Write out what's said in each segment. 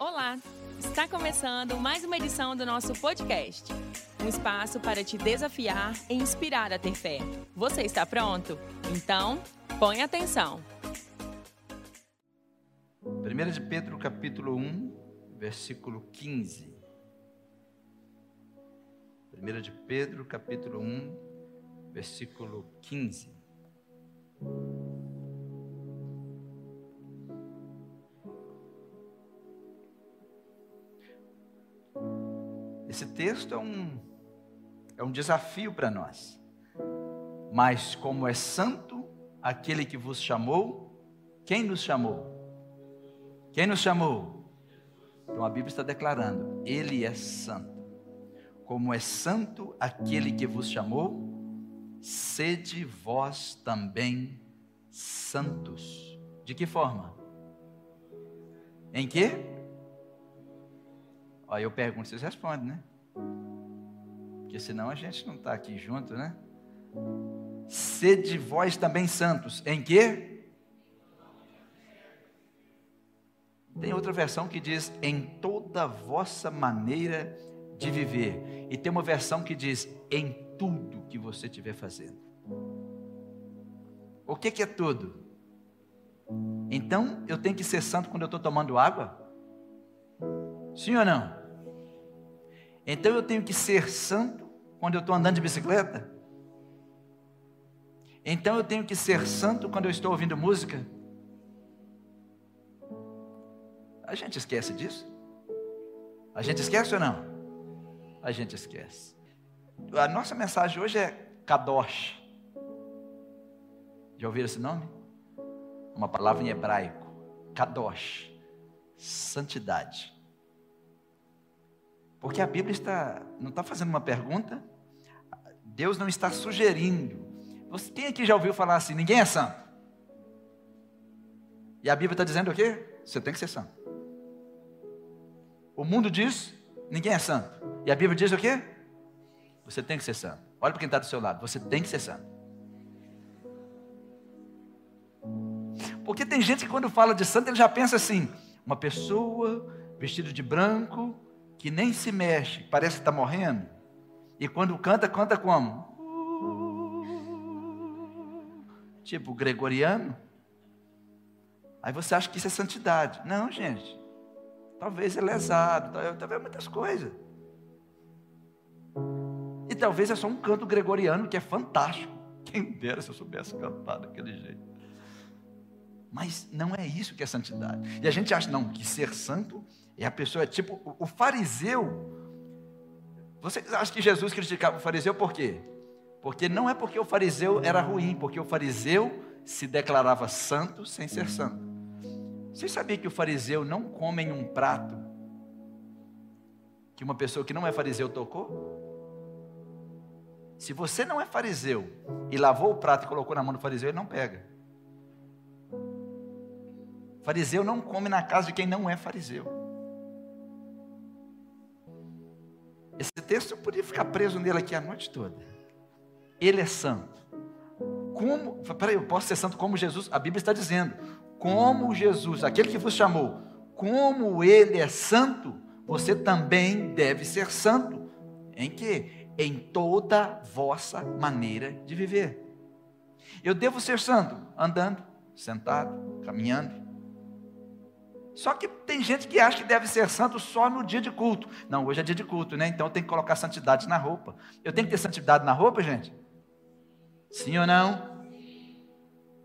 Olá! Está começando mais uma edição do nosso podcast. Um espaço para te desafiar e inspirar a ter fé. Você está pronto? Então, põe atenção. 1 de Pedro capítulo 1, versículo 15. 1 de Pedro capítulo 1, versículo 15. Esse texto é um, é um desafio para nós. Mas como é santo aquele que vos chamou, quem nos chamou? Quem nos chamou? Então a Bíblia está declarando: Ele é santo. Como é santo aquele que vos chamou, sede vós também santos. De que forma? Em que? Aí eu pergunto, vocês respondem, né? Porque senão a gente não está aqui junto, né? Sede vós também santos. Em quê? Tem outra versão que diz em toda vossa maneira de viver. E tem uma versão que diz em tudo que você estiver fazendo. O que, que é tudo? Então eu tenho que ser santo quando eu estou tomando água? Sim ou não? Então eu tenho que ser santo quando eu estou andando de bicicleta? Então eu tenho que ser santo quando eu estou ouvindo música? A gente esquece disso? A gente esquece ou não? A gente esquece. A nossa mensagem hoje é Kadosh. Já ouviram esse nome? Uma palavra em hebraico. Kadosh. Santidade. Porque a Bíblia está, não está fazendo uma pergunta, Deus não está sugerindo. Você, quem aqui já ouviu falar assim, ninguém é santo? E a Bíblia está dizendo o quê? Você tem que ser santo. O mundo diz, ninguém é santo. E a Bíblia diz o quê? Você tem que ser santo. Olha para quem está do seu lado, você tem que ser santo. Porque tem gente que quando fala de santo, ele já pensa assim: uma pessoa vestida de branco, que nem se mexe, parece que está morrendo. E quando canta, canta como? Tipo gregoriano. Aí você acha que isso é santidade. Não, gente. Talvez é lesado, talvez muitas coisas. E talvez é só um canto gregoriano que é fantástico. Quem dera se eu soubesse cantar daquele jeito. Mas não é isso que é santidade. E a gente acha, não, que ser santo é a pessoa, tipo, o fariseu. Você acha que Jesus criticava o fariseu por quê? Porque não é porque o fariseu era ruim, porque o fariseu se declarava santo sem ser santo. Você sabia que o fariseu não come em um prato que uma pessoa que não é fariseu tocou? Se você não é fariseu e lavou o prato e colocou na mão do fariseu, ele não pega. Fariseu não come na casa de quem não é fariseu. Esse texto eu podia ficar preso nele aqui a noite toda. Ele é santo. Como, peraí, eu posso ser santo como Jesus? A Bíblia está dizendo, como Jesus, aquele que vos chamou, como ele é santo, você também deve ser santo. Em que? Em toda vossa maneira de viver. Eu devo ser santo andando, sentado, caminhando, só que tem gente que acha que deve ser santo só no dia de culto. Não, hoje é dia de culto, né? Então tem que colocar santidade na roupa. Eu tenho que ter santidade na roupa, gente? Sim ou não?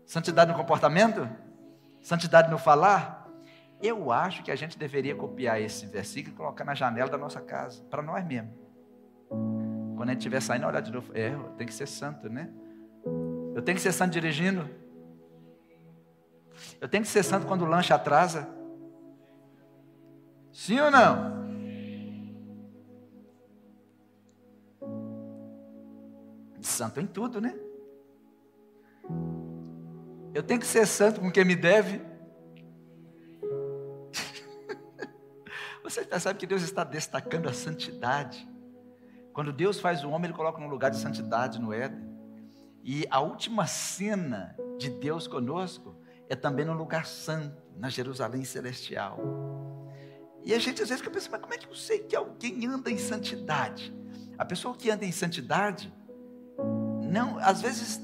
Santidade no comportamento? Santidade no falar? Eu acho que a gente deveria copiar esse versículo e colocar na janela da nossa casa, para nós mesmos. Quando a gente estiver saindo, olhar de novo, é, tem que ser santo, né? Eu tenho que ser santo dirigindo. Eu tenho que ser santo quando o lanche atrasa. Sim ou não? Santo em tudo, né? Eu tenho que ser santo com quem me deve. Você percebe que Deus está destacando a santidade. Quando Deus faz o homem, Ele coloca num lugar de santidade no Éden. E a última cena de Deus conosco é também no lugar santo, na Jerusalém celestial. E a gente às vezes fica pensando, mas como é que eu sei que alguém anda em santidade? A pessoa que anda em santidade, não, às vezes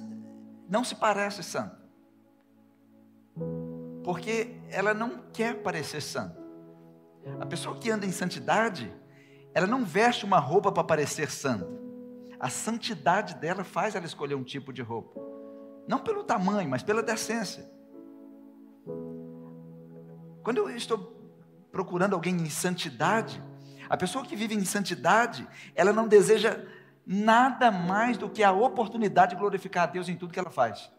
não se parece santo. Porque ela não quer parecer santa. A pessoa que anda em santidade, ela não veste uma roupa para parecer santa. A santidade dela faz ela escolher um tipo de roupa. Não pelo tamanho, mas pela decência. Quando eu estou procurando alguém em santidade, a pessoa que vive em santidade, ela não deseja nada mais do que a oportunidade de glorificar a Deus em tudo que ela faz.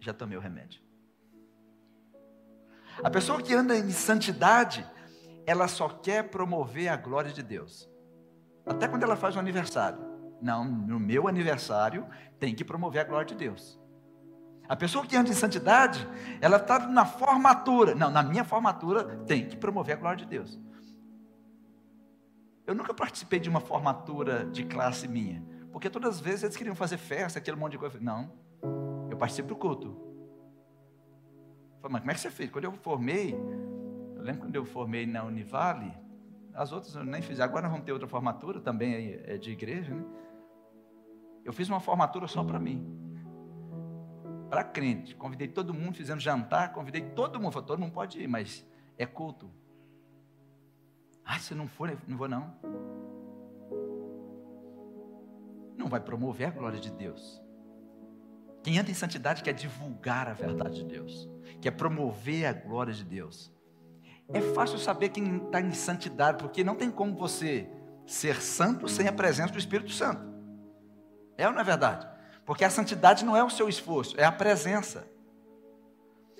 Já tomei o remédio. A pessoa que anda em santidade, ela só quer promover a glória de Deus. Até quando ela faz um aniversário. Não, no meu aniversário tem que promover a glória de Deus. A pessoa que anda em santidade, ela está na formatura. Não, na minha formatura tem que promover a glória de Deus. Eu nunca participei de uma formatura de classe minha, porque todas as vezes eles queriam fazer festa, aquele monte de coisa. Não, eu participo do culto. Falei, mas como é que você fez? Quando eu formei, eu lembro quando eu formei na Univale, as outras eu nem fiz. Agora vamos ter outra formatura, também é de igreja, né? Eu fiz uma formatura só para mim para crente. Convidei todo mundo, fizemos jantar, convidei todo mundo. Falei, todo mundo pode ir, mas é culto. Ah, se não for, não vou não. Não vai promover a glória de Deus. Quem anda em santidade quer divulgar a verdade de Deus, quer promover a glória de Deus. É fácil saber quem está em santidade, porque não tem como você ser santo sem a presença do Espírito Santo. É ou não é verdade? Porque a santidade não é o seu esforço, é a presença.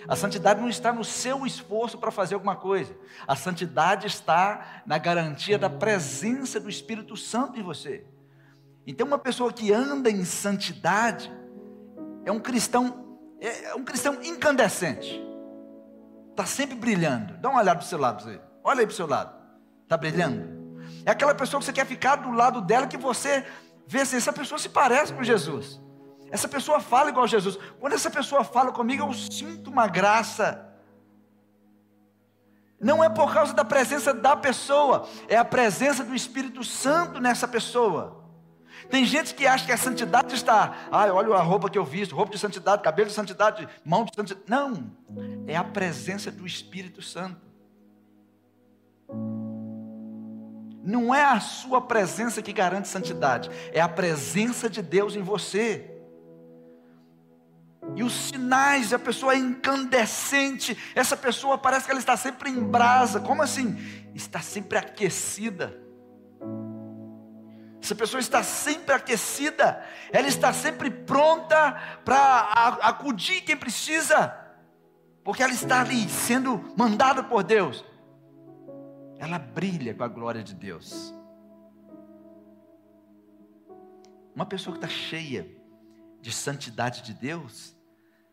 A santidade não está no seu esforço para fazer alguma coisa. A santidade está na garantia da presença do Espírito Santo em você. Então, uma pessoa que anda em santidade é um cristão, é um cristão incandescente. Está sempre brilhando. Dá uma olhada para o seu lado, você. Olha aí para o seu lado. Está brilhando. É aquela pessoa que você quer ficar do lado dela que você vê assim, essa pessoa se parece com Jesus. Essa pessoa fala igual Jesus. Quando essa pessoa fala comigo, eu sinto uma graça. Não é por causa da presença da pessoa, é a presença do Espírito Santo nessa pessoa. Tem gente que acha que a santidade está, ai, olha a roupa que eu visto, roupa de santidade, cabelo de santidade, mão de santidade. Não, é a presença do Espírito Santo. Não é a sua presença que garante santidade, é a presença de Deus em você. E os sinais, a pessoa é incandescente, essa pessoa parece que ela está sempre em brasa. Como assim? Está sempre aquecida. Essa pessoa está sempre aquecida, ela está sempre pronta para acudir quem precisa, porque ela está ali sendo mandada por Deus. Ela brilha com a glória de Deus. Uma pessoa que está cheia de santidade de Deus,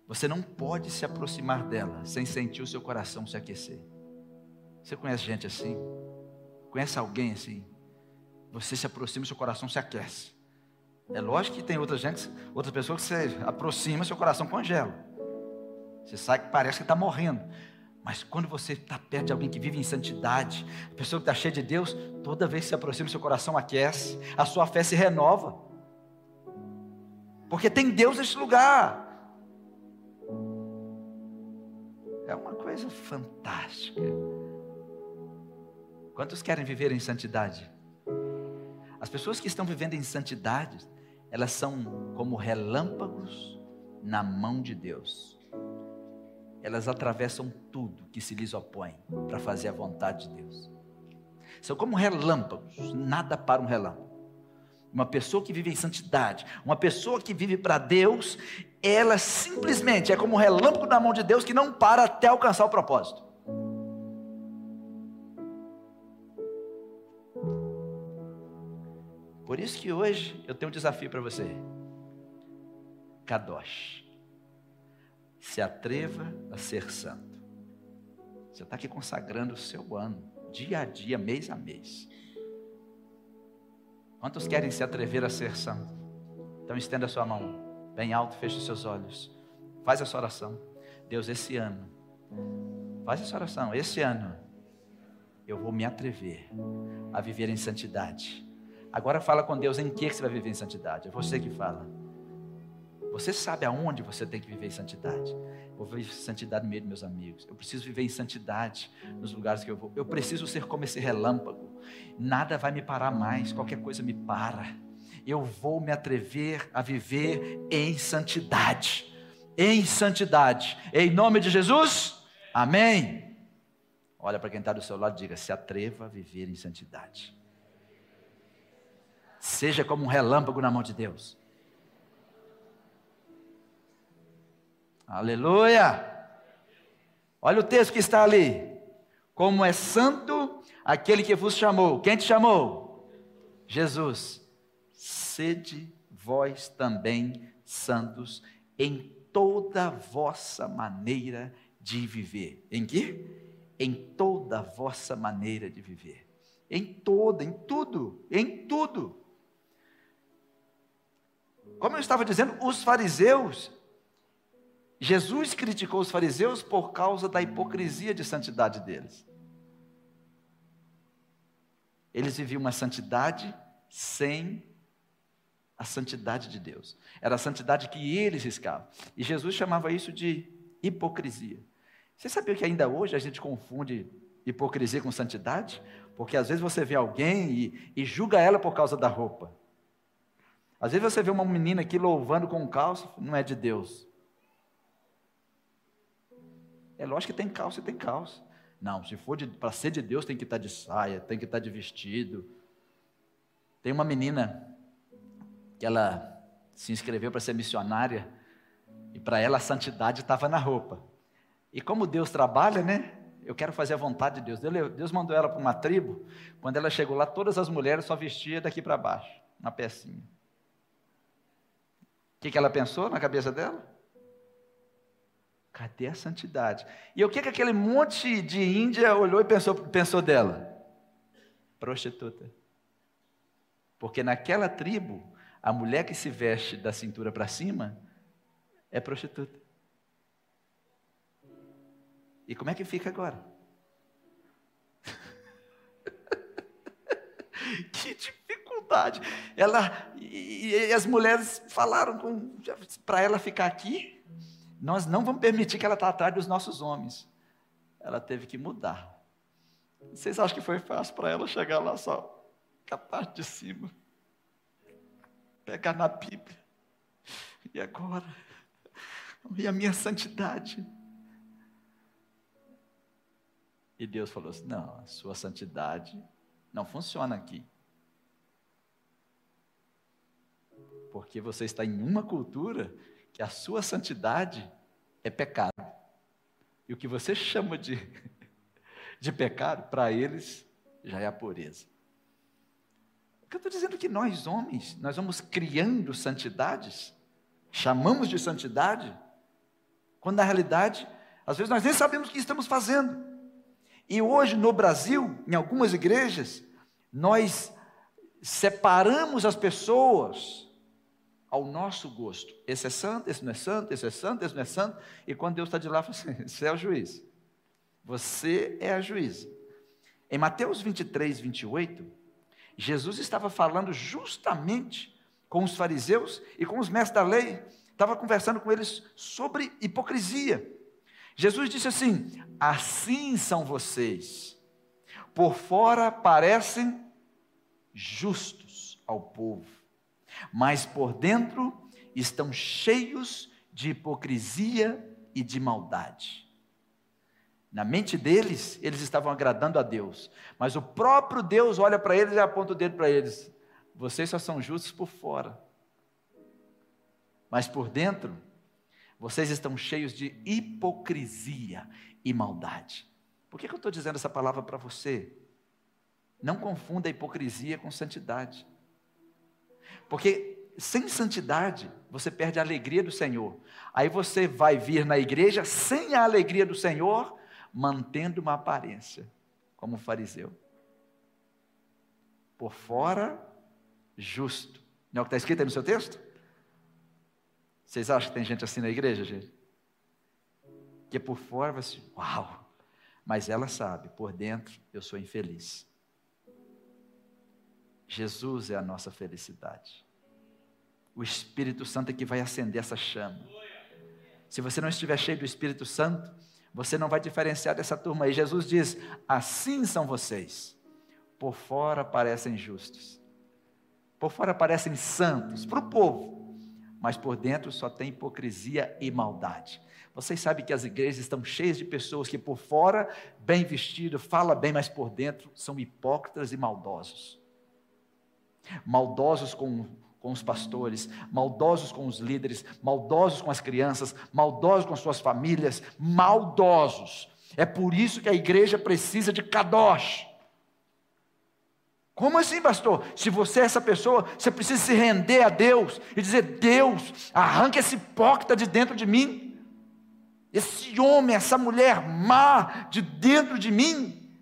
você não pode se aproximar dela sem sentir o seu coração se aquecer. Você conhece gente assim? Conhece alguém assim? Você se aproxima, seu coração se aquece. É lógico que tem outra gente, pessoas que você aproxima, seu coração congela. Você sai que parece que está morrendo. Mas quando você está perto de alguém que vive em santidade, a pessoa que está cheia de Deus, toda vez que se aproxima, seu coração aquece, a sua fé se renova. Porque tem Deus neste lugar. É uma coisa fantástica. Quantos querem viver em santidade? As pessoas que estão vivendo em santidade, elas são como relâmpagos na mão de Deus. Elas atravessam tudo que se lhes opõe para fazer a vontade de Deus. São como relâmpagos, nada para um relâmpago. Uma pessoa que vive em santidade, uma pessoa que vive para Deus, ela simplesmente é como um relâmpago na mão de Deus que não para até alcançar o propósito. Por isso que hoje eu tenho um desafio para você. Kadosh. Se atreva a ser santo. Você está aqui consagrando o seu ano, dia a dia, mês a mês. Quantos querem se atrever a ser santo? Então estenda a sua mão bem alto, feche os seus olhos. Faz essa oração. Deus, esse ano, Faz essa oração. Esse ano eu vou me atrever a viver em santidade. Agora fala com Deus em que você vai viver em santidade. É você que fala. Você sabe aonde você tem que viver em santidade. Vou viver santidade no meio dos meus amigos. Eu preciso viver em santidade nos lugares que eu vou. Eu preciso ser como esse relâmpago. Nada vai me parar mais. Qualquer coisa me para. Eu vou me atrever a viver em santidade. Em santidade. Em nome de Jesus. Amém. Olha para quem está do seu lado e diga: se atreva a viver em santidade. Seja como um relâmpago na mão de Deus. Aleluia! Olha o texto que está ali. Como é santo aquele que vos chamou. Quem te chamou? Jesus. Sede vós também santos em toda vossa maneira de viver. Em que? Em toda vossa maneira de viver. Em toda, em tudo, em tudo. Como eu estava dizendo, os fariseus Jesus criticou os fariseus por causa da hipocrisia de santidade deles. Eles viviam uma santidade sem a santidade de Deus. Era a santidade que eles riscavam. E Jesus chamava isso de hipocrisia. Você sabia que ainda hoje a gente confunde hipocrisia com santidade? Porque às vezes você vê alguém e, e julga ela por causa da roupa. Às vezes você vê uma menina aqui louvando com um calço, não é de Deus. É lógico que tem calça e tem calça. Não, se for para ser de Deus, tem que estar tá de saia, tem que estar tá de vestido. Tem uma menina que ela se inscreveu para ser missionária e para ela a santidade estava na roupa. E como Deus trabalha, né? Eu quero fazer a vontade de Deus. Deus mandou ela para uma tribo. Quando ela chegou lá, todas as mulheres só vestiam daqui para baixo, na pecinha. O que, que ela pensou na cabeça dela? Cadê a santidade? E o que, que aquele monte de Índia olhou e pensou, pensou dela? Prostituta. Porque naquela tribo, a mulher que se veste da cintura para cima é prostituta. E como é que fica agora? que dificuldade. Ela e, e as mulheres falaram para ela ficar aqui. Nós não vamos permitir que ela está atrás dos nossos homens. Ela teve que mudar. Vocês acham que foi fácil para ela chegar lá só com a parte de cima? Pegar na Bíblia. E agora? E a minha santidade? E Deus falou assim: não, a sua santidade não funciona aqui. Porque você está em uma cultura que a sua santidade é pecado. E o que você chama de, de pecado, para eles, já é a pureza. Eu estou dizendo que nós, homens, nós vamos criando santidades, chamamos de santidade, quando na realidade, às vezes nós nem sabemos o que estamos fazendo. E hoje no Brasil, em algumas igrejas, nós separamos as pessoas ao nosso gosto. Esse é santo, esse não é santo, esse é santo, esse não é santo. E quando Deus está de lá, fala assim: você é o juiz. Você é a juíza. Em Mateus 23, 28, Jesus estava falando justamente com os fariseus e com os mestres da lei, estava conversando com eles sobre hipocrisia. Jesus disse assim: Assim são vocês, por fora parecem justos ao povo, mas por dentro estão cheios de hipocrisia e de maldade. Na mente deles, eles estavam agradando a Deus, mas o próprio Deus olha para eles e aponta o dedo para eles: vocês só são justos por fora, mas por dentro, vocês estão cheios de hipocrisia e maldade. Por que, que eu estou dizendo essa palavra para você? Não confunda a hipocrisia com santidade. Porque sem santidade, você perde a alegria do Senhor. Aí você vai vir na igreja sem a alegria do Senhor, mantendo uma aparência, como um fariseu. Por fora, justo. Não é o que está escrito aí no seu texto? Vocês acham que tem gente assim na igreja, gente? Que por fora vai assim, uau, Mas ela sabe, por dentro eu sou infeliz. Jesus é a nossa felicidade. O Espírito Santo é que vai acender essa chama. Se você não estiver cheio do Espírito Santo, você não vai diferenciar dessa turma aí. Jesus diz: assim são vocês. Por fora parecem justos, por fora parecem santos para o povo, mas por dentro só tem hipocrisia e maldade. Vocês sabem que as igrejas estão cheias de pessoas que por fora, bem vestido, fala bem, mas por dentro são hipócritas e maldosos. Maldosos com com os pastores, maldosos com os líderes, maldosos com as crianças, maldosos com suas famílias, maldosos. É por isso que a igreja precisa de kadosh. Como assim, pastor? Se você é essa pessoa, você precisa se render a Deus e dizer: Deus, arranque esse hipócrita de dentro de mim, esse homem, essa mulher má de dentro de mim,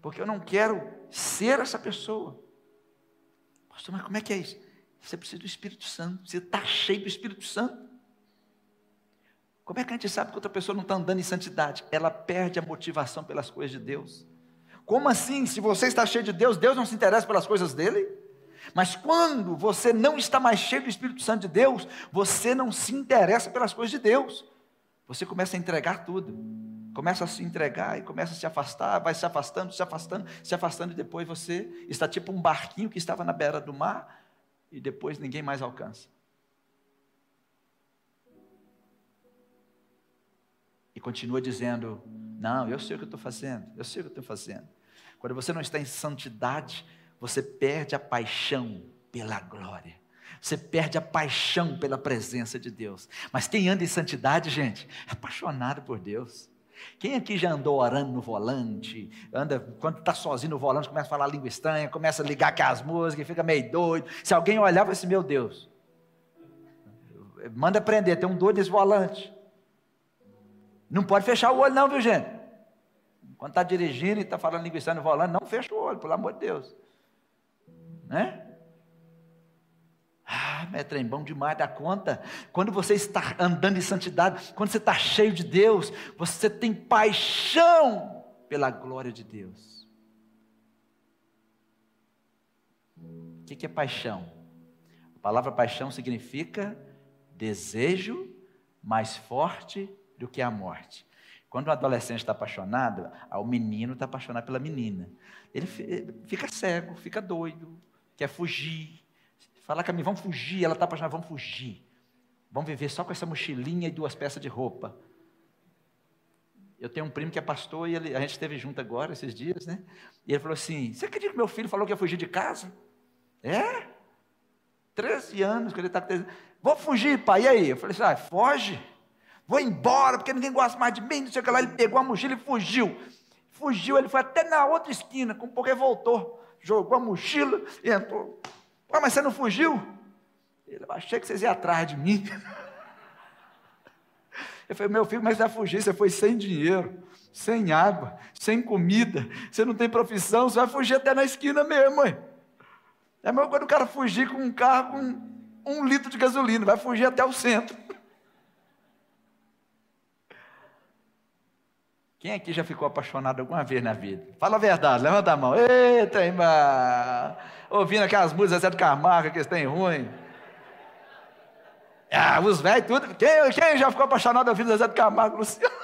porque eu não quero ser essa pessoa. Pastor, mas como é que é isso? Você precisa do Espírito Santo. Você está cheio do Espírito Santo. Como é que a gente sabe que outra pessoa não está andando em santidade? Ela perde a motivação pelas coisas de Deus. Como assim? Se você está cheio de Deus, Deus não se interessa pelas coisas dele? Mas quando você não está mais cheio do Espírito Santo de Deus, você não se interessa pelas coisas de Deus. Você começa a entregar tudo. Começa a se entregar e começa a se afastar, vai se afastando, se afastando, se afastando, e depois você está tipo um barquinho que estava na beira do mar, e depois ninguém mais alcança. E continua dizendo: Não, eu sei o que eu estou fazendo, eu sei o que eu estou fazendo. Quando você não está em santidade, você perde a paixão pela glória. Você perde a paixão pela presença de Deus. Mas quem anda em santidade, gente, é apaixonado por Deus. Quem aqui já andou orando no volante? Anda, quando está sozinho no volante, começa a falar língua estranha, começa a ligar aquelas músicas, fica meio doido. Se alguém olhar, vai assim, meu Deus. Manda prender, tem um doido nesse volante. Não pode fechar o olho, não, viu, gente? Quando está dirigindo e está falando língua estranha no volante, não fecha o olho, pelo amor de Deus. Né? Ah, é bom demais da conta. Quando você está andando em santidade, quando você está cheio de Deus, você tem paixão pela glória de Deus. O que é paixão? A palavra paixão significa desejo mais forte do que a morte. Quando o adolescente está apaixonado, o menino está apaixonado pela menina. Ele fica cego, fica doido, quer fugir, Falar com a mim, vamos fugir. Ela está apaixonada, vamos fugir. Vamos viver só com essa mochilinha e duas peças de roupa. Eu tenho um primo que é pastor e ele, a gente esteve junto agora, esses dias, né? E ele falou assim: Você acredita que meu filho falou que ia fugir de casa? É? 13 anos que ele está. Vou fugir, pai, e aí? Eu falei assim: ah, foge. Vou embora, porque ninguém gosta mais de mim, não sei o que lá. Ele pegou a mochila e fugiu. Fugiu, ele foi até na outra esquina, com porque voltou. Jogou a mochila e entrou. Ué, mas você não fugiu? Ele, achei que vocês iam atrás de mim. Eu falei, meu filho, mas vai fugir, você foi sem dinheiro, sem água, sem comida, você não tem profissão, você vai fugir até na esquina mesmo, mãe. É mesmo quando o cara fugir com um carro com um litro de gasolina, vai fugir até o centro. Quem aqui já ficou apaixonado alguma vez na vida? Fala a verdade, levanta a mão. Eita, irmão! Ouvindo aquelas músicas Zé do Camargo, que eles têm ruim. Ah, os velhos, tudo. Quem, quem, já ficou apaixonado ouvindo Zé do Camargo, Luciano?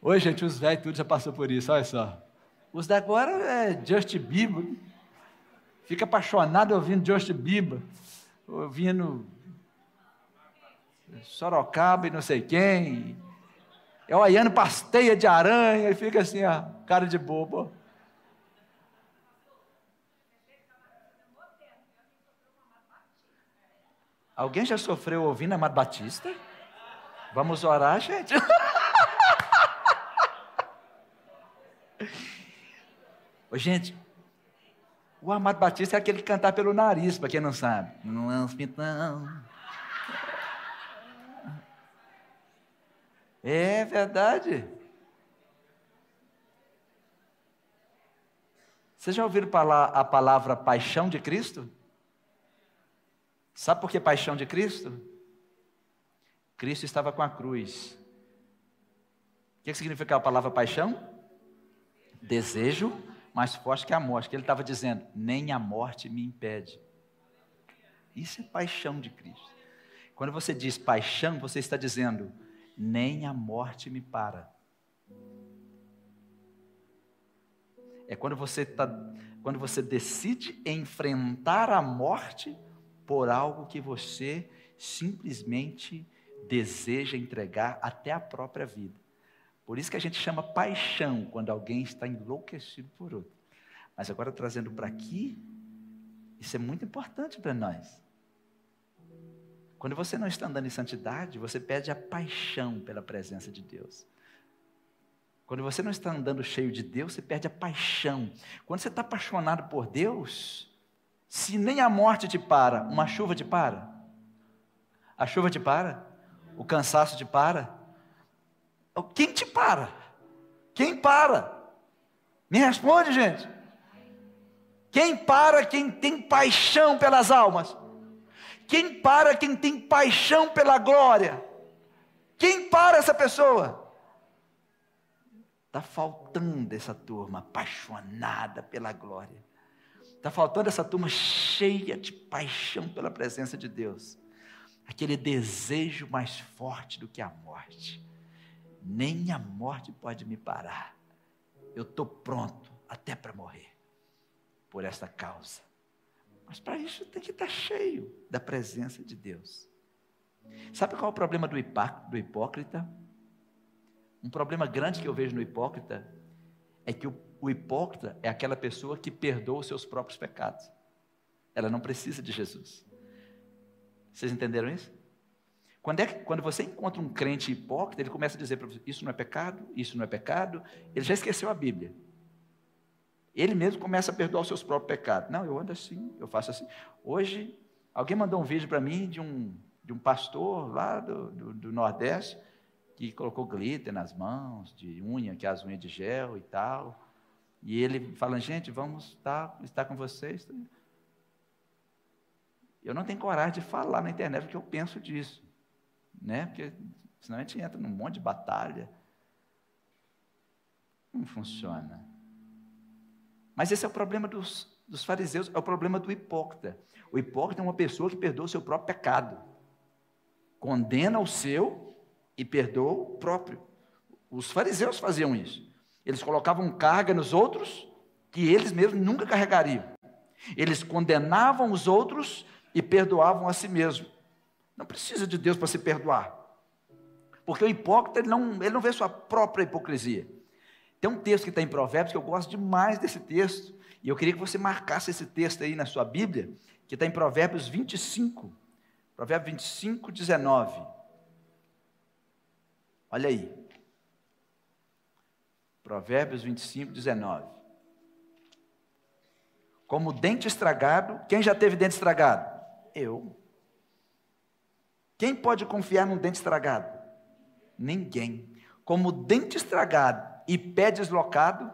Oi, gente, os velhos tudo já passou por isso, olha só. Os da agora é Justin Bieber. Fica apaixonado ouvindo Justin Bieber, ouvindo Sorocaba e não sei quem. É olhando pasteia de aranha e fica assim, ó, cara de bobo. Alguém já sofreu ouvindo Amado Batista? Vamos orar, gente. Ô, gente, o Amado Batista é aquele que cantar pelo nariz, para quem não sabe. Não é um. É verdade. Vocês já ouviram a palavra paixão de Cristo? Sabe por que paixão de Cristo? Cristo estava com a cruz, O que significa a palavra paixão? Desejo mais forte que a morte. Que ele estava dizendo: nem a morte me impede. Isso é paixão de Cristo. Quando você diz paixão, você está dizendo: nem a morte me para. É quando você, tá, quando você decide enfrentar a morte por algo que você simplesmente deseja entregar até a própria vida. Por isso que a gente chama paixão quando alguém está enlouquecido por outro. Mas agora trazendo para aqui, isso é muito importante para nós. Quando você não está andando em santidade, você perde a paixão pela presença de Deus. Quando você não está andando cheio de Deus, você perde a paixão. Quando você está apaixonado por Deus, se nem a morte te para, uma chuva te para? A chuva te para? O cansaço te para? Quem te para? Quem para? Me responde, gente. Quem para quem tem paixão pelas almas? Quem para quem tem paixão pela glória? Quem para essa pessoa? Está faltando essa turma apaixonada pela glória. Está faltando essa turma cheia de paixão pela presença de Deus. Aquele desejo mais forte do que a morte nem a morte pode me parar. Eu estou pronto até para morrer por esta causa. Mas para isso tem que estar tá cheio da presença de Deus. Sabe qual é o problema do, do hipócrita? Um problema grande que eu vejo no hipócrita é que o, o hipócrita é aquela pessoa que perdoa os seus próprios pecados. Ela não precisa de Jesus. Vocês entenderam isso? Quando, é, quando você encontra um crente hipócrita, ele começa a dizer para você: Isso não é pecado, isso não é pecado. Ele já esqueceu a Bíblia. Ele mesmo começa a perdoar os seus próprios pecados. Não, eu ando assim, eu faço assim. Hoje, alguém mandou um vídeo para mim de um, de um pastor lá do, do, do, Nordeste que colocou glitter nas mãos, de unha, que é as unhas de gel e tal. E ele falando, gente, vamos estar, estar com vocês. Eu não tenho coragem de falar na internet o que eu penso disso né? Porque senão a gente entra num monte de batalha. Não funciona. Mas esse é o problema dos, dos fariseus, é o problema do hipócrita. O hipócrita é uma pessoa que perdoa o seu próprio pecado. Condena o seu e perdoa o próprio. Os fariseus faziam isso. Eles colocavam carga nos outros que eles mesmos nunca carregariam. Eles condenavam os outros e perdoavam a si mesmos. Não precisa de Deus para se perdoar. Porque o hipócrita, ele não, ele não vê sua própria hipocrisia. Tem um texto que está em Provérbios que eu gosto demais desse texto. E eu queria que você marcasse esse texto aí na sua Bíblia, que está em Provérbios 25. Provérbios 25, 19. Olha aí. Provérbios 25, 19. Como dente estragado, quem já teve dente estragado? Eu. Quem pode confiar num dente estragado? Ninguém. Como dente estragado e pé deslocado,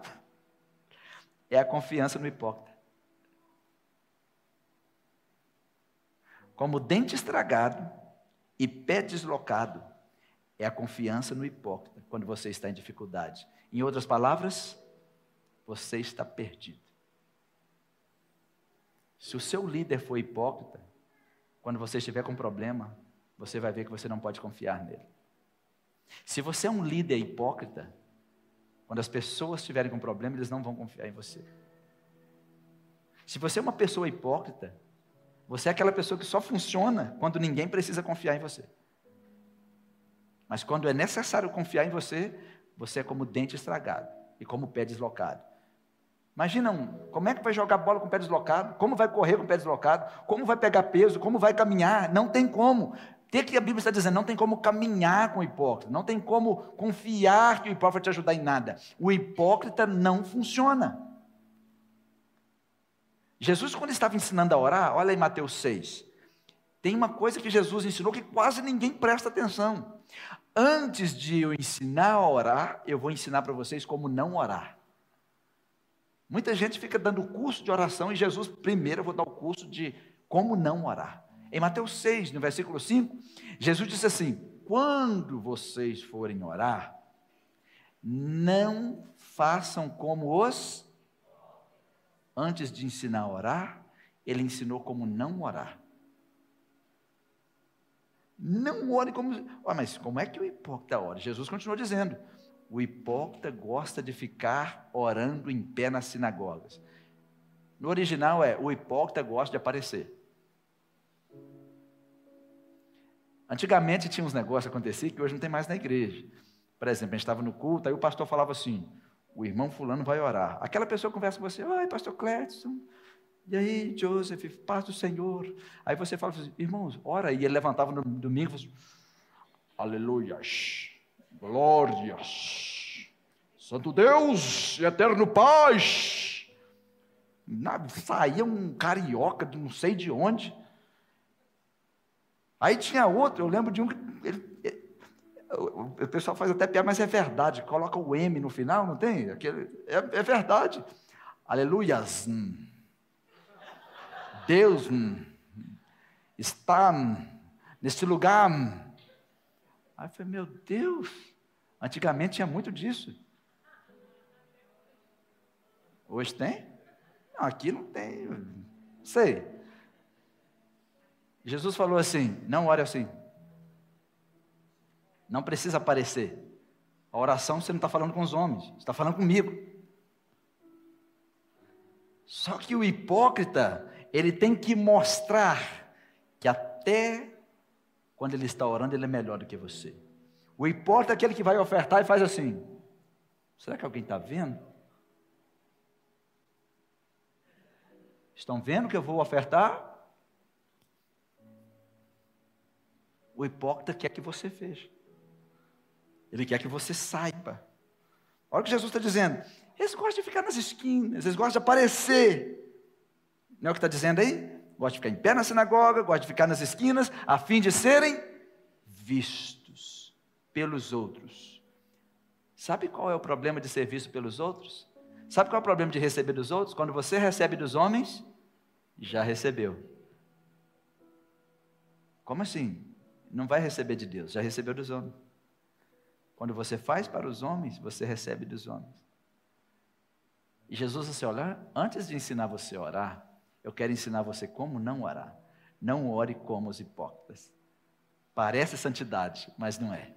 é a confiança no hipócrita. Como dente estragado e pé deslocado, é a confiança no hipócrita quando você está em dificuldade. Em outras palavras, você está perdido. Se o seu líder for hipócrita, quando você estiver com problema, você vai ver que você não pode confiar nele. Se você é um líder hipócrita, quando as pessoas estiverem com problema, eles não vão confiar em você. Se você é uma pessoa hipócrita, você é aquela pessoa que só funciona quando ninguém precisa confiar em você. Mas quando é necessário confiar em você, você é como dente estragado e como pé deslocado. Imagina um, como é que vai jogar bola com o pé deslocado? Como vai correr com o pé deslocado? Como vai pegar peso? Como vai caminhar? Não tem como. O que a Bíblia está dizendo? Não tem como caminhar com o hipócrita, não tem como confiar que o hipócrita te ajudar em nada. O hipócrita não funciona. Jesus, quando estava ensinando a orar, olha aí Mateus 6, tem uma coisa que Jesus ensinou que quase ninguém presta atenção. Antes de eu ensinar a orar, eu vou ensinar para vocês como não orar. Muita gente fica dando curso de oração e Jesus, primeiro, eu vou dar o curso de como não orar. Em Mateus 6, no versículo 5, Jesus disse assim: Quando vocês forem orar, Não façam como os. Antes de ensinar a orar, ele ensinou como não orar. Não ore como. Ah, mas como é que o hipócrita ora? Jesus continuou dizendo: o hipócrita gosta de ficar orando em pé nas sinagogas. No original é: o hipócrita gosta de aparecer. Antigamente tinha uns negócios que aconteciam que hoje não tem mais na igreja. Por exemplo, a gente estava no culto, aí o pastor falava assim: o irmão fulano vai orar. Aquela pessoa conversa com você, oi, pastor Clédson, e aí, Joseph, paz do Senhor. Aí você fala assim, irmãos, ora. E ele levantava no domingo e assim, aleluias, glórias, santo Deus, eterno paz. saía um carioca de não sei de onde. Aí tinha outro, eu lembro de um que ele, ele, o pessoal faz até piada, mas é verdade. Coloca o M no final, não tem? Aquele, é, é verdade. Aleluias. Hum. Deus hum, está hum, nesse lugar. Hum. Aí eu falei, meu Deus, antigamente tinha muito disso. Hoje tem? Não, aqui não tem. Não sei. Jesus falou assim: não ore assim. Não precisa aparecer. A oração você não está falando com os homens, você está falando comigo. Só que o hipócrita, ele tem que mostrar que até quando ele está orando, ele é melhor do que você. O importa é aquele que vai ofertar e faz assim: será que alguém está vendo? Estão vendo que eu vou ofertar? O hipócrita quer que você veja. Ele quer que você saiba. Olha o que Jesus está dizendo. Eles gostam de ficar nas esquinas, eles gostam de aparecer. Não é o que está dizendo aí? Gosta de ficar em pé na sinagoga, gosta de ficar nas esquinas, a fim de serem vistos pelos outros. Sabe qual é o problema de ser visto pelos outros? Sabe qual é o problema de receber dos outros? Quando você recebe dos homens, já recebeu. Como assim? Não vai receber de Deus, já recebeu dos homens. Quando você faz para os homens, você recebe dos homens. E Jesus disse: Olha, antes de ensinar você a orar, eu quero ensinar você como não orar. Não ore como os hipócritas. Parece santidade, mas não é.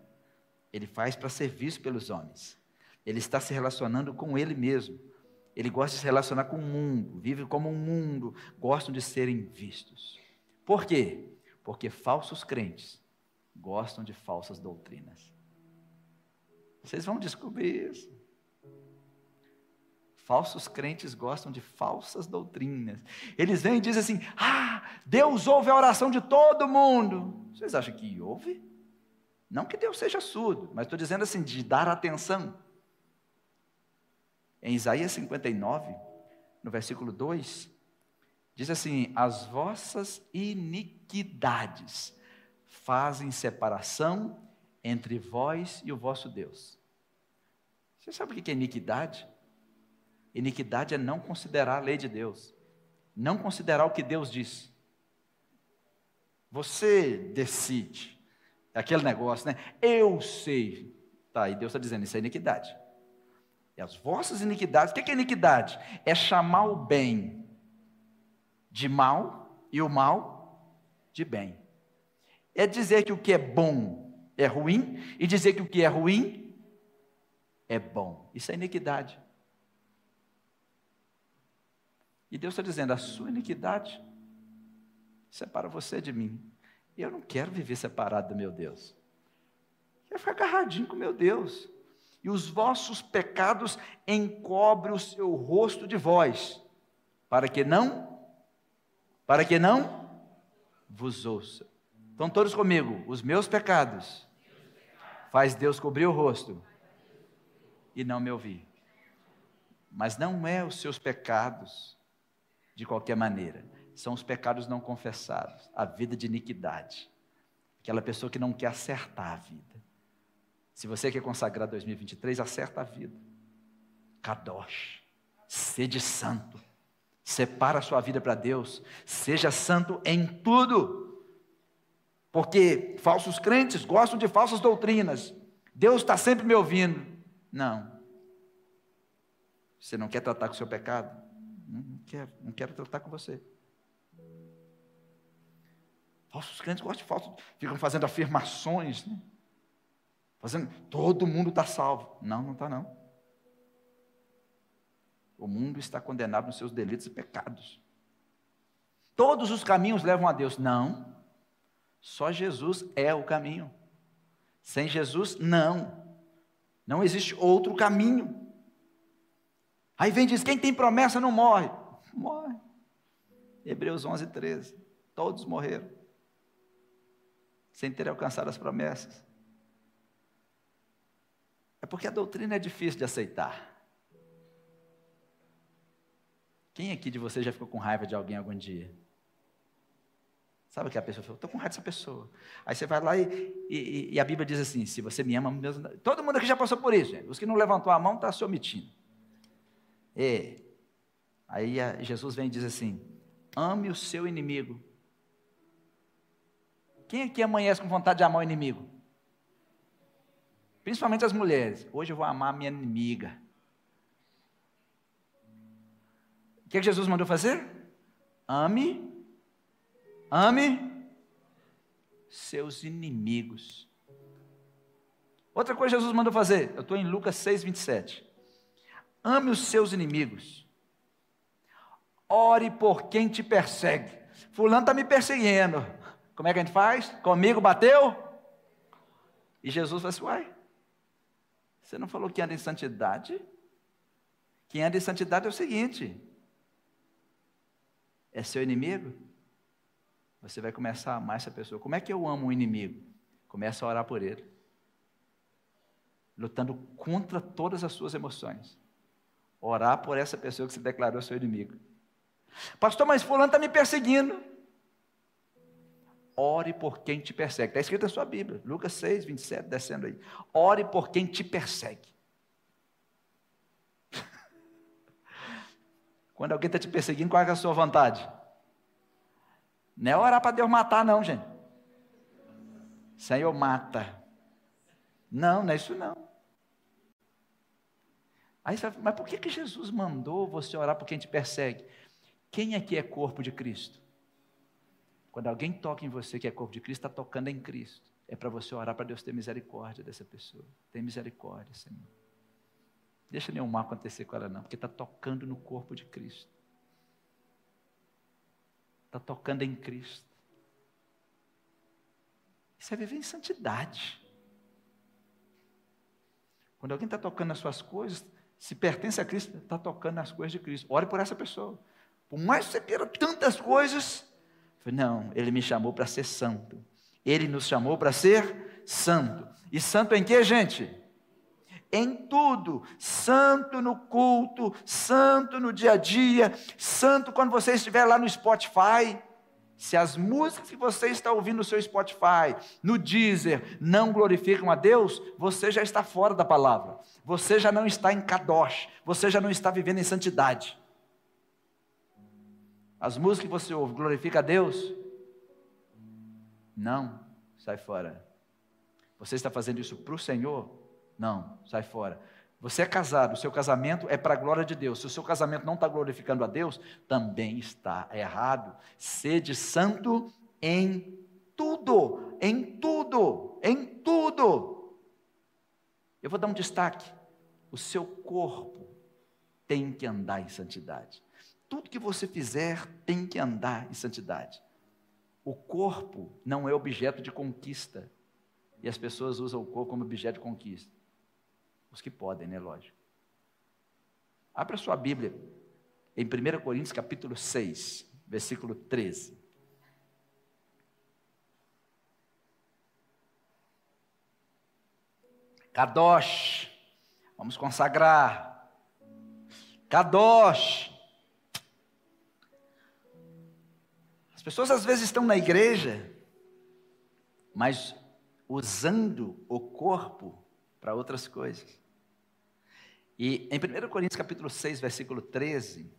Ele faz para ser visto pelos homens. Ele está se relacionando com ele mesmo. Ele gosta de se relacionar com o mundo, vive como um mundo, gostam de serem vistos. Por quê? Porque falsos crentes gostam de falsas doutrinas. Vocês vão descobrir isso. Falsos crentes gostam de falsas doutrinas. Eles vêm e dizem assim: Ah, Deus ouve a oração de todo mundo. Vocês acham que ouve? Não que Deus seja surdo, mas estou dizendo assim, de dar atenção. Em Isaías 59, no versículo 2, diz assim: As vossas iniquidades fazem separação entre vós e o vosso Deus. Você sabe o que é iniquidade? Iniquidade é não considerar a lei de Deus, não considerar o que Deus diz. Você decide, é aquele negócio, né? Eu sei. Tá, e Deus está dizendo, isso é iniquidade. E as vossas iniquidades, o que é iniquidade? É chamar o bem de mal e o mal de bem. É dizer que o que é bom é ruim e dizer que o que é ruim é bom. Isso é iniquidade. E Deus está dizendo: a sua iniquidade separa você de mim. Eu não quero viver separado do meu Deus. Eu quero ficar agarradinho com meu Deus. E os vossos pecados encobrem o seu rosto de vós, para que não, para que não vos ouça. Estão todos comigo? Os meus pecados faz Deus cobrir o rosto e não me ouvir. Mas não é os seus pecados de qualquer maneira, são os pecados não confessados, a vida de iniquidade. Aquela pessoa que não quer acertar a vida. Se você quer consagrar 2023, acerta a vida. Kadosh, sede santo. Separa a sua vida para Deus, seja santo em tudo. Porque falsos crentes gostam de falsas doutrinas. Deus está sempre me ouvindo. Não. Você não quer tratar com o seu pecado? Não quero, não quero tratar com você. Falsos crentes gostam de falsos, ficam fazendo afirmações, né? Fazendo, todo mundo está salvo. Não, não está não. O mundo está condenado nos seus delitos e pecados. Todos os caminhos levam a Deus. Não. Só Jesus é o caminho. Sem Jesus, não. Não existe outro caminho. Aí vem e diz: quem tem promessa não morre. Morre. Hebreus 11, 13. Todos morreram. Sem ter alcançado as promessas. É porque a doutrina é difícil de aceitar. Quem aqui de vocês já ficou com raiva de alguém algum dia? Sabe o que a pessoa falou? Estou com raiva dessa pessoa. Aí você vai lá e, e, e, a Bíblia diz assim: se você me ama, mesmo... todo mundo aqui já passou por isso. Gente. Os que não levantou a mão estão tá se omitindo. E, aí Jesus vem e diz assim: ame o seu inimigo. Quem aqui amanhece com vontade de amar o inimigo? Principalmente as mulheres. Hoje eu vou amar a minha inimiga. que, que Jesus mandou fazer? Ame, ame seus inimigos. Outra coisa Jesus mandou fazer, eu estou em Lucas 6, 27. Ame os seus inimigos. Ore por quem te persegue. Fulano está me perseguindo. Como é que a gente faz? Comigo bateu? E Jesus falou assim: Uai, você não falou que anda em santidade? Quem anda em santidade é o seguinte: é seu inimigo, você vai começar a amar essa pessoa. Como é que eu amo um inimigo? Começa a orar por ele, lutando contra todas as suas emoções. Orar por essa pessoa que se declarou seu inimigo. Pastor, mas fulano está me perseguindo. Ore por quem te persegue. Está escrito na sua Bíblia, Lucas 6, 27, descendo aí. Ore por quem te persegue. Quando alguém está te perseguindo, qual é a sua vontade? Não é orar para Deus matar, não, gente. Senhor, mata. Não, não é isso não. Aí você vai, mas por que, que Jesus mandou você orar por quem te persegue? Quem aqui é corpo de Cristo? Quando alguém toca em você que é corpo de Cristo, está tocando em Cristo. É para você orar para Deus ter misericórdia dessa pessoa. Tem misericórdia, Senhor. Deixa nenhum mal acontecer com ela, não, porque está tocando no corpo de Cristo. Está tocando em Cristo. Isso é viver em santidade. Quando alguém está tocando nas suas coisas, se pertence a Cristo, está tocando nas coisas de Cristo. Ore por essa pessoa. Por mais que você queira tantas coisas, não, ele me chamou para ser santo. Ele nos chamou para ser santo. E santo em que, gente? Em tudo, santo no culto, santo no dia a dia, santo quando você estiver lá no Spotify. Se as músicas que você está ouvindo no seu Spotify, no Deezer, não glorificam a Deus, você já está fora da palavra. Você já não está em Kadosh, você já não está vivendo em santidade. As músicas que você ouve glorificam a Deus? Não, sai fora. Você está fazendo isso para o Senhor? Não, sai fora. Você é casado, o seu casamento é para a glória de Deus. Se o seu casamento não está glorificando a Deus, também está errado. Sede santo em tudo, em tudo, em tudo. Eu vou dar um destaque. O seu corpo tem que andar em santidade. Tudo que você fizer tem que andar em santidade. O corpo não é objeto de conquista. E as pessoas usam o corpo como objeto de conquista. Os que podem, né? Lógico. Abra sua Bíblia em 1 Coríntios capítulo 6, versículo 13. Kadosh, vamos consagrar. Kadosh. As pessoas às vezes estão na igreja, mas usando o corpo para outras coisas. E em 1 Coríntios capítulo 6, versículo 13,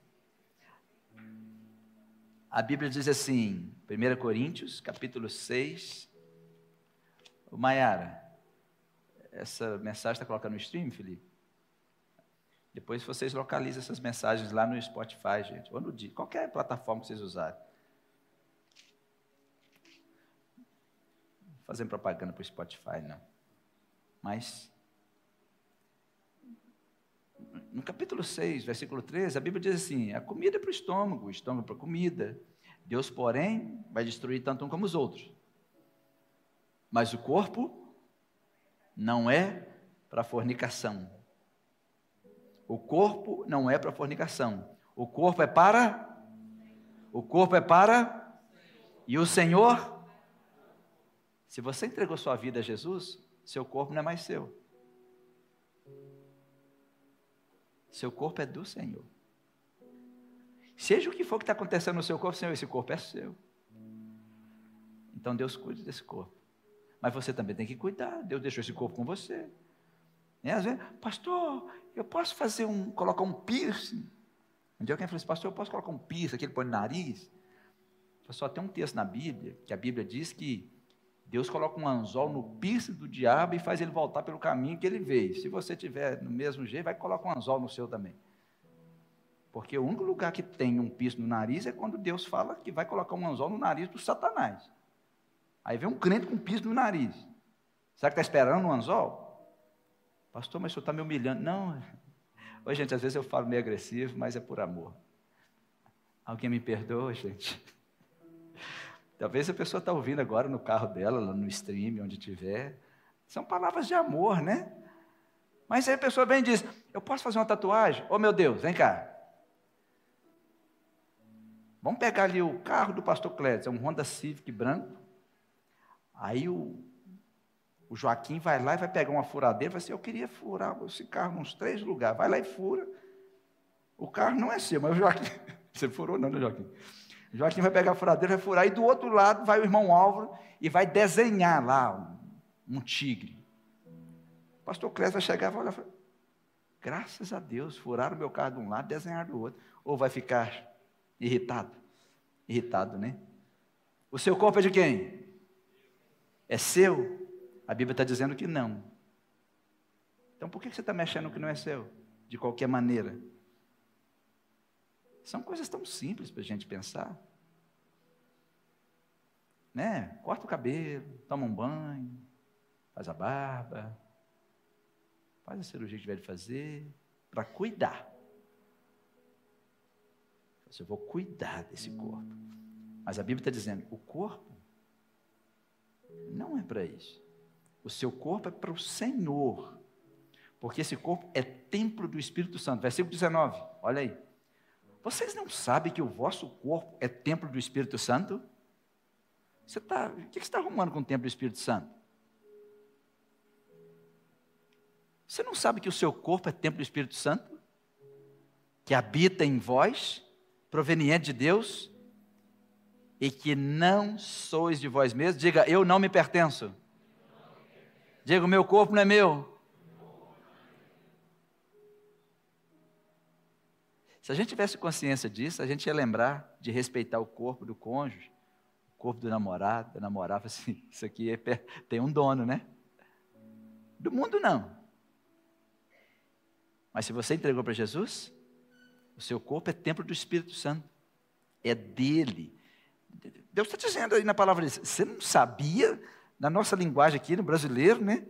a Bíblia diz assim, 1 Coríntios capítulo 6, o Maiara, essa mensagem está colocando no stream, Felipe? Depois vocês localizam essas mensagens lá no Spotify, gente, ou no dia, qualquer plataforma que vocês usarem. Fazendo propaganda para o Spotify, não. Mas, no capítulo 6, versículo 13, a Bíblia diz assim: a comida é para o estômago, o estômago é para a comida. Deus, porém, vai destruir tanto um como os outros. Mas o corpo não é para fornicação. O corpo não é para fornicação. O corpo é para O corpo é para E o Senhor Se você entregou sua vida a Jesus, seu corpo não é mais seu. Seu corpo é do Senhor. Seja o que for que está acontecendo no seu corpo, Senhor, esse corpo é seu. Então Deus cuide desse corpo. Mas você também tem que cuidar. Deus deixou esse corpo com você. Às vezes, pastor, eu posso fazer um, colocar um piercing. Um dia alguém falou assim, pastor, eu posso colocar um piercing, aquele põe no nariz? Só tem um texto na Bíblia, que a Bíblia diz que Deus coloca um anzol no piercing do diabo e faz ele voltar pelo caminho que ele veio. Se você tiver no mesmo jeito, vai colocar um anzol no seu também. Porque o único lugar que tem um piercing no nariz é quando Deus fala que vai colocar um anzol no nariz do Satanás. Aí vem um crente com um piercing no nariz. Será que está esperando um anzol? Pastor, mas o senhor está me humilhando. Não. Oi, gente, às vezes eu falo meio agressivo, mas é por amor. Alguém me perdoa, gente? Talvez a pessoa está ouvindo agora no carro dela, no stream, onde estiver. São palavras de amor, né? Mas aí a pessoa vem e diz: Eu posso fazer uma tatuagem? Oh, meu Deus, vem cá. Vamos pegar ali o carro do pastor Clédio, é um Honda Civic branco. Aí o, o Joaquim vai lá e vai pegar uma furadeira e vai assim, eu queria furar esse carro nos três lugares. Vai lá e fura. O carro não é seu, mas o Joaquim. Você furou não, né, Joaquim? Joaquim vai pegar a furadeira, vai furar, e do outro lado vai o irmão Álvaro e vai desenhar lá um, tigre. O pastor Clésio vai chegar e vai olhar e falar, graças a Deus, furaram o meu carro de um lado, desenharam do outro. Ou vai ficar irritado? Irritado, né? O seu corpo é de quem? É seu? A Bíblia está dizendo que não. Então por que você está mexendo no que não é seu? De qualquer maneira. São coisas tão simples para a gente pensar. Né? Corta o cabelo, toma um banho, faz a barba, faz a cirurgia que tiver de fazer, para cuidar. Eu vou cuidar desse corpo. Mas a Bíblia está dizendo: o corpo não é para isso. O seu corpo é para o Senhor. Porque esse corpo é templo do Espírito Santo. Versículo 19, olha aí. Vocês não sabem que o vosso corpo é templo do Espírito Santo? Você tá, o que você está arrumando com o templo do Espírito Santo? Você não sabe que o seu corpo é templo do Espírito Santo? Que habita em vós, proveniente de Deus, e que não sois de vós mesmos? Diga, eu não me pertenço. Diga, o meu corpo não é meu. Se a gente tivesse consciência disso, a gente ia lembrar de respeitar o corpo do cônjuge, o corpo do namorado, da namorada, assim, isso aqui é, tem um dono, né? Do mundo não. Mas se você entregou para Jesus, o seu corpo é templo do Espírito Santo. É dele. Deus está dizendo aí na palavra dele, você não sabia na nossa linguagem aqui, no brasileiro, né?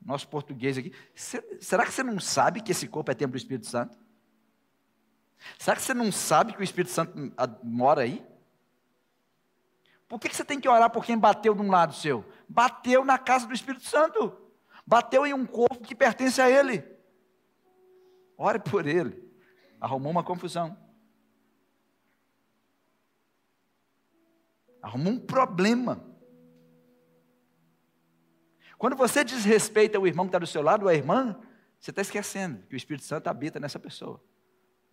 Nosso português aqui. Será que você não sabe que esse corpo é templo do Espírito Santo? Será que você não sabe que o Espírito Santo mora aí? Por que você tem que orar por quem bateu de um lado seu? Bateu na casa do Espírito Santo. Bateu em um corpo que pertence a Ele. Ore por ele. Arrumou uma confusão. Arrumou um problema. Quando você desrespeita o irmão que está do seu lado, ou a irmã, você está esquecendo que o Espírito Santo habita nessa pessoa.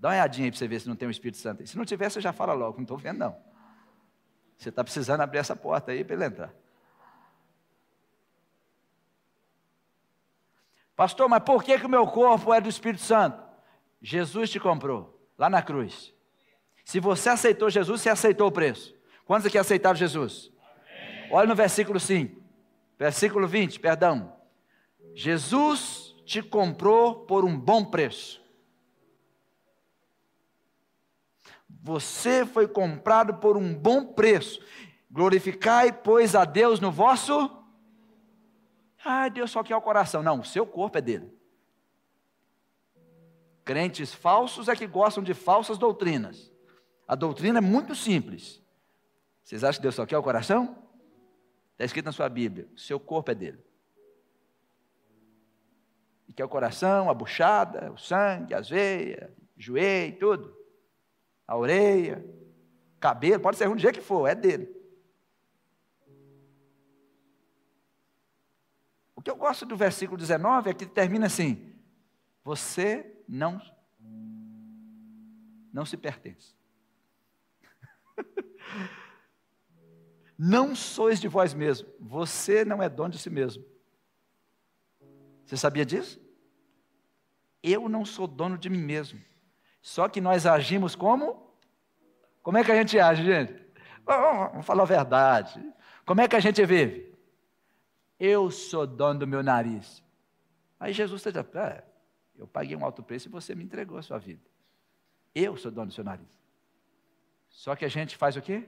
Dá uma olhadinha aí para você ver se não tem o Espírito Santo aí. Se não tiver, você já fala logo, não estou vendo não. Você está precisando abrir essa porta aí para ele entrar. Pastor, mas por que, que o meu corpo é do Espírito Santo? Jesus te comprou, lá na cruz. Se você aceitou Jesus, você aceitou o preço. Quantos aqui aceitaram Jesus? Amém. Olha no versículo 5. Versículo 20, perdão. Jesus te comprou por um bom preço. Você foi comprado por um bom preço. Glorificai, pois, a Deus no vosso. Ah, Deus só quer o coração. Não, o seu corpo é dele. Crentes falsos é que gostam de falsas doutrinas. A doutrina é muito simples. Vocês acham que Deus só quer o coração? Está escrito na sua Bíblia: o seu corpo é dele. E que é o coração, a buchada, o sangue, as veias, joelho, tudo. A orelha, cabelo, pode ser um dia que for, é dele. O que eu gosto do versículo 19 é que termina assim: Você não não se pertence. não sois de vós mesmo. Você não é dono de si mesmo. Você sabia disso? Eu não sou dono de mim mesmo. Só que nós agimos como? Como é que a gente age, gente? Vamos falar a verdade. Como é que a gente vive? Eu sou dono do meu nariz. Aí Jesus está dizendo: é, eu paguei um alto preço e você me entregou a sua vida. Eu sou dono do seu nariz. Só que a gente faz o quê?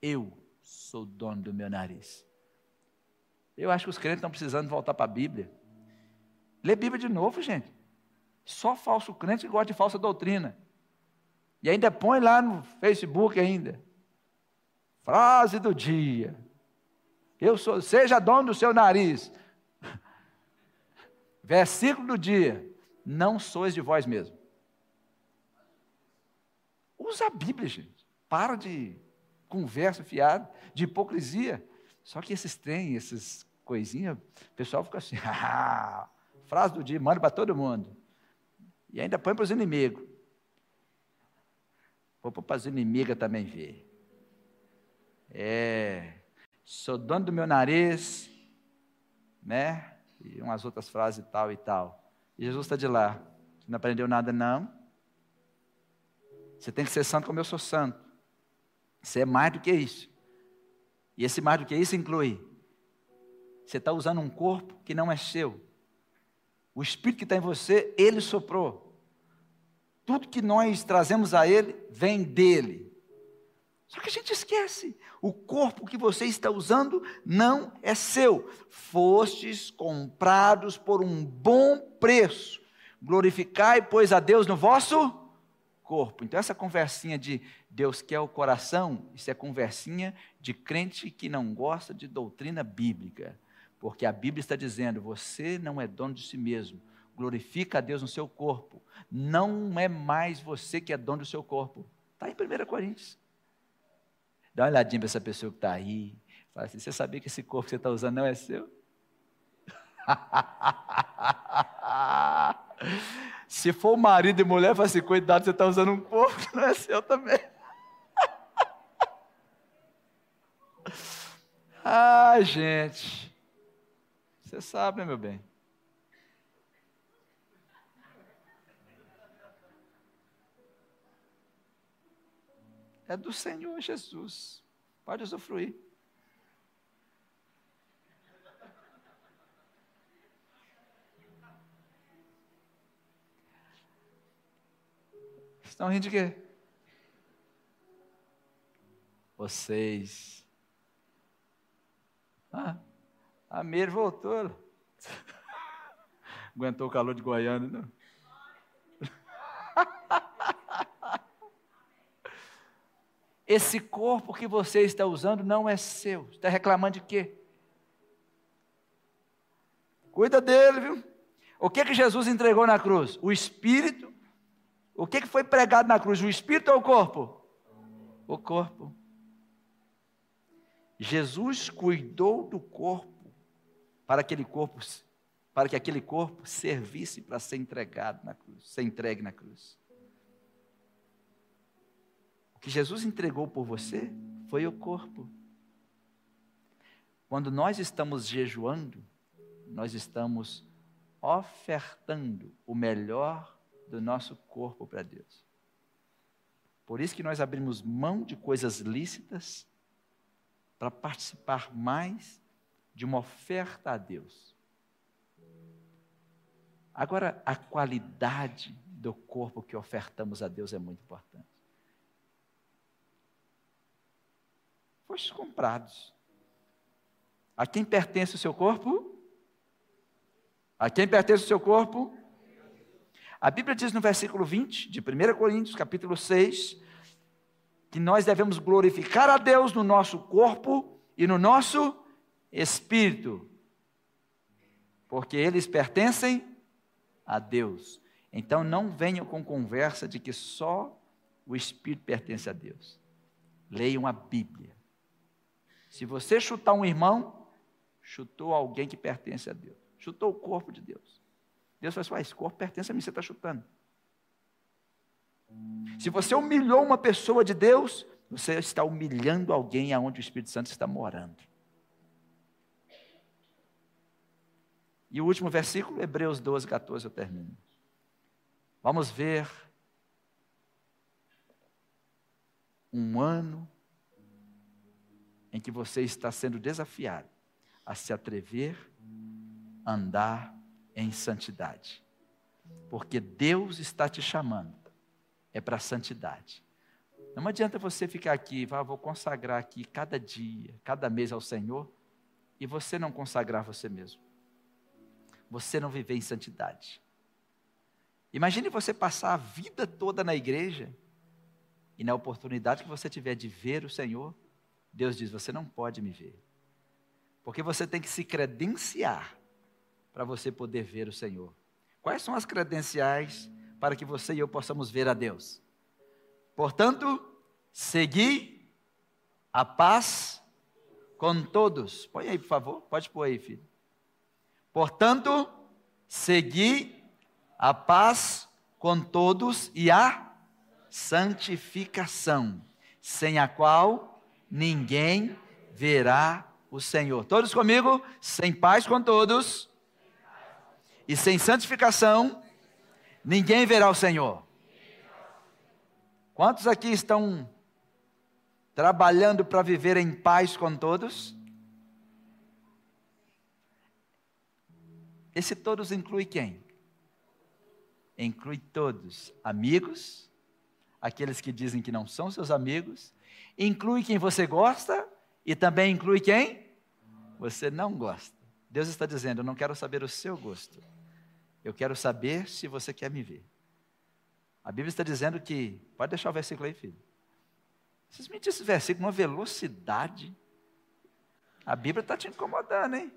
Eu sou dono do meu nariz. Eu acho que os crentes estão precisando voltar para a Bíblia. Lê Bíblia de novo, gente. Só falso crente gosta de falsa doutrina. E ainda põe lá no Facebook ainda. Frase do dia. Eu sou, seja dono do seu nariz. Versículo do dia. Não sois de vós mesmo. Usa a Bíblia, gente. Para de conversa fiada, de hipocrisia. Só que esses trem, esses coisinhas, o pessoal fica assim, ah, frase do dia, manda para todo mundo. E ainda põe para os inimigos. Vou para as inimigas também ver. É, sou dono do meu nariz, né? E umas outras frases e tal e tal. E Jesus está de lá. Não aprendeu nada, não. Você tem que ser santo como eu sou santo. Você é mais do que isso. E esse mais do que isso inclui você está usando um corpo que não é seu. O Espírito que está em você, Ele soprou. Tudo que nós trazemos a Ele vem dele. Só que a gente esquece. O corpo que você está usando não é seu. Fostes comprados por um bom preço. Glorificai, pois, a Deus no vosso corpo. Então, essa conversinha de Deus quer o coração, isso é conversinha de crente que não gosta de doutrina bíblica. Porque a Bíblia está dizendo: você não é dono de si mesmo. Glorifica a Deus no seu corpo. Não é mais você que é dono do seu corpo. Está em 1 Coríntios. Dá uma olhadinha para essa pessoa que está aí. Fala assim: você sabia que esse corpo que você está usando não é seu? Se for marido e mulher, fala assim: cuidado, você está usando um corpo que não é seu também. Ai, gente. Você sabe, né, meu bem? É do Senhor Jesus. Pode usufruir. Estão rindo de quê? Vocês. Ah, a Meire voltou. Aguentou o calor de Goiânia, não? Esse corpo que você está usando não é seu. Está reclamando de quê? Cuida dele, viu? O que que Jesus entregou na cruz? O Espírito. O que que foi pregado na cruz? O Espírito ou o corpo? O corpo. Jesus cuidou do corpo para aquele corpo, para que aquele corpo servisse para ser entregado na cruz, ser entregue na cruz. O que Jesus entregou por você foi o corpo. Quando nós estamos jejuando, nós estamos ofertando o melhor do nosso corpo para Deus. Por isso que nós abrimos mão de coisas lícitas para participar mais de uma oferta a Deus. Agora, a qualidade do corpo que ofertamos a Deus é muito importante. Fomos comprados. A quem pertence o seu corpo? A quem pertence o seu corpo? A Bíblia diz no versículo 20 de 1 Coríntios, capítulo 6, que nós devemos glorificar a Deus no nosso corpo e no nosso espírito, porque eles pertencem a Deus. Então não venham com conversa de que só o espírito pertence a Deus. Leiam a Bíblia. Se você chutar um irmão, chutou alguém que pertence a Deus. Chutou o corpo de Deus. Deus fala assim: esse corpo pertence a mim, você está chutando. Se você humilhou uma pessoa de Deus, você está humilhando alguém aonde o Espírito Santo está morando. E o último versículo, Hebreus 12, 14, eu termino. Vamos ver um ano em que você está sendo desafiado a se atrever a andar em santidade. Porque Deus está te chamando é para a santidade. Não adianta você ficar aqui, ah, vou consagrar aqui cada dia, cada mês ao Senhor, e você não consagrar você mesmo. Você não viver em santidade. Imagine você passar a vida toda na igreja e na oportunidade que você tiver de ver o Senhor, Deus diz: Você não pode me ver. Porque você tem que se credenciar para você poder ver o Senhor. Quais são as credenciais para que você e eu possamos ver a Deus. Portanto, segui a paz com todos. Põe aí, por favor. Pode pôr aí, filho. Portanto, segui a paz com todos e a santificação, sem a qual ninguém verá o Senhor. Todos comigo? Sem paz com todos e sem santificação ninguém verá o Senhor. Quantos aqui estão trabalhando para viver em paz com todos? Esse todos inclui quem? Inclui todos, amigos, aqueles que dizem que não são seus amigos, inclui quem você gosta e também inclui quem você não gosta. Deus está dizendo: Eu não quero saber o seu gosto, eu quero saber se você quer me ver. A Bíblia está dizendo que. Pode deixar o versículo aí, filho. Vocês me dizem esse versículo uma velocidade. A Bíblia está te incomodando, hein?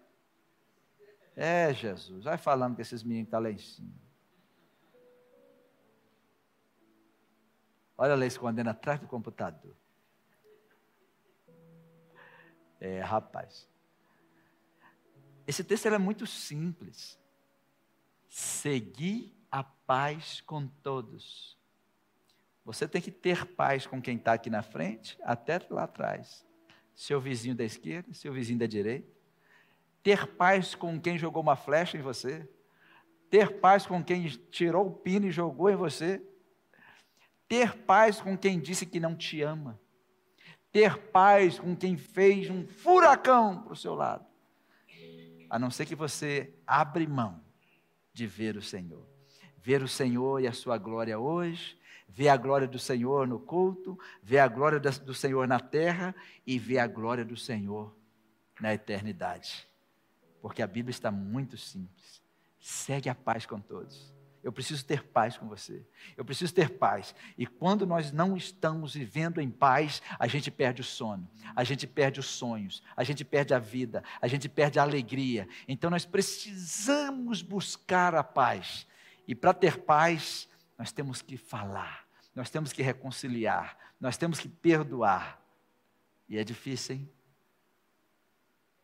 É, Jesus. Vai falando que esses meninos estão tá lá em cima. Olha lá escondendo atrás do computador. É, rapaz. Esse texto é muito simples. Segui a paz com todos. Você tem que ter paz com quem está aqui na frente, até lá atrás. Seu vizinho da esquerda, seu vizinho da direita. Ter paz com quem jogou uma flecha em você. Ter paz com quem tirou o pino e jogou em você. Ter paz com quem disse que não te ama. Ter paz com quem fez um furacão para o seu lado. A não ser que você abre mão de ver o Senhor. Ver o Senhor e a sua glória hoje, ver a glória do Senhor no culto, ver a glória do Senhor na terra e ver a glória do Senhor na eternidade. Porque a Bíblia está muito simples. Segue a paz com todos. Eu preciso ter paz com você. Eu preciso ter paz. E quando nós não estamos vivendo em paz, a gente perde o sono, a gente perde os sonhos, a gente perde a vida, a gente perde a alegria. Então nós precisamos buscar a paz. E para ter paz, nós temos que falar, nós temos que reconciliar, nós temos que perdoar. E é difícil, hein?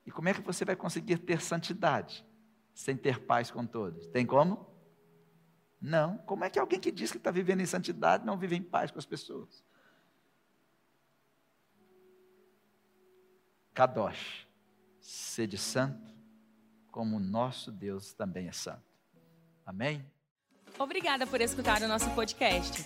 E como é que você vai conseguir ter santidade sem ter paz com todos? Tem como? Não. Como é que alguém que diz que está vivendo em santidade não vive em paz com as pessoas? Kadosh, sede santo, como o nosso Deus também é santo. Amém? Obrigada por escutar o nosso podcast.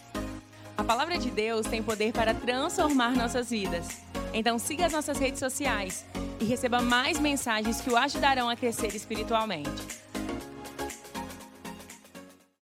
A palavra de Deus tem poder para transformar nossas vidas. Então siga as nossas redes sociais e receba mais mensagens que o ajudarão a crescer espiritualmente.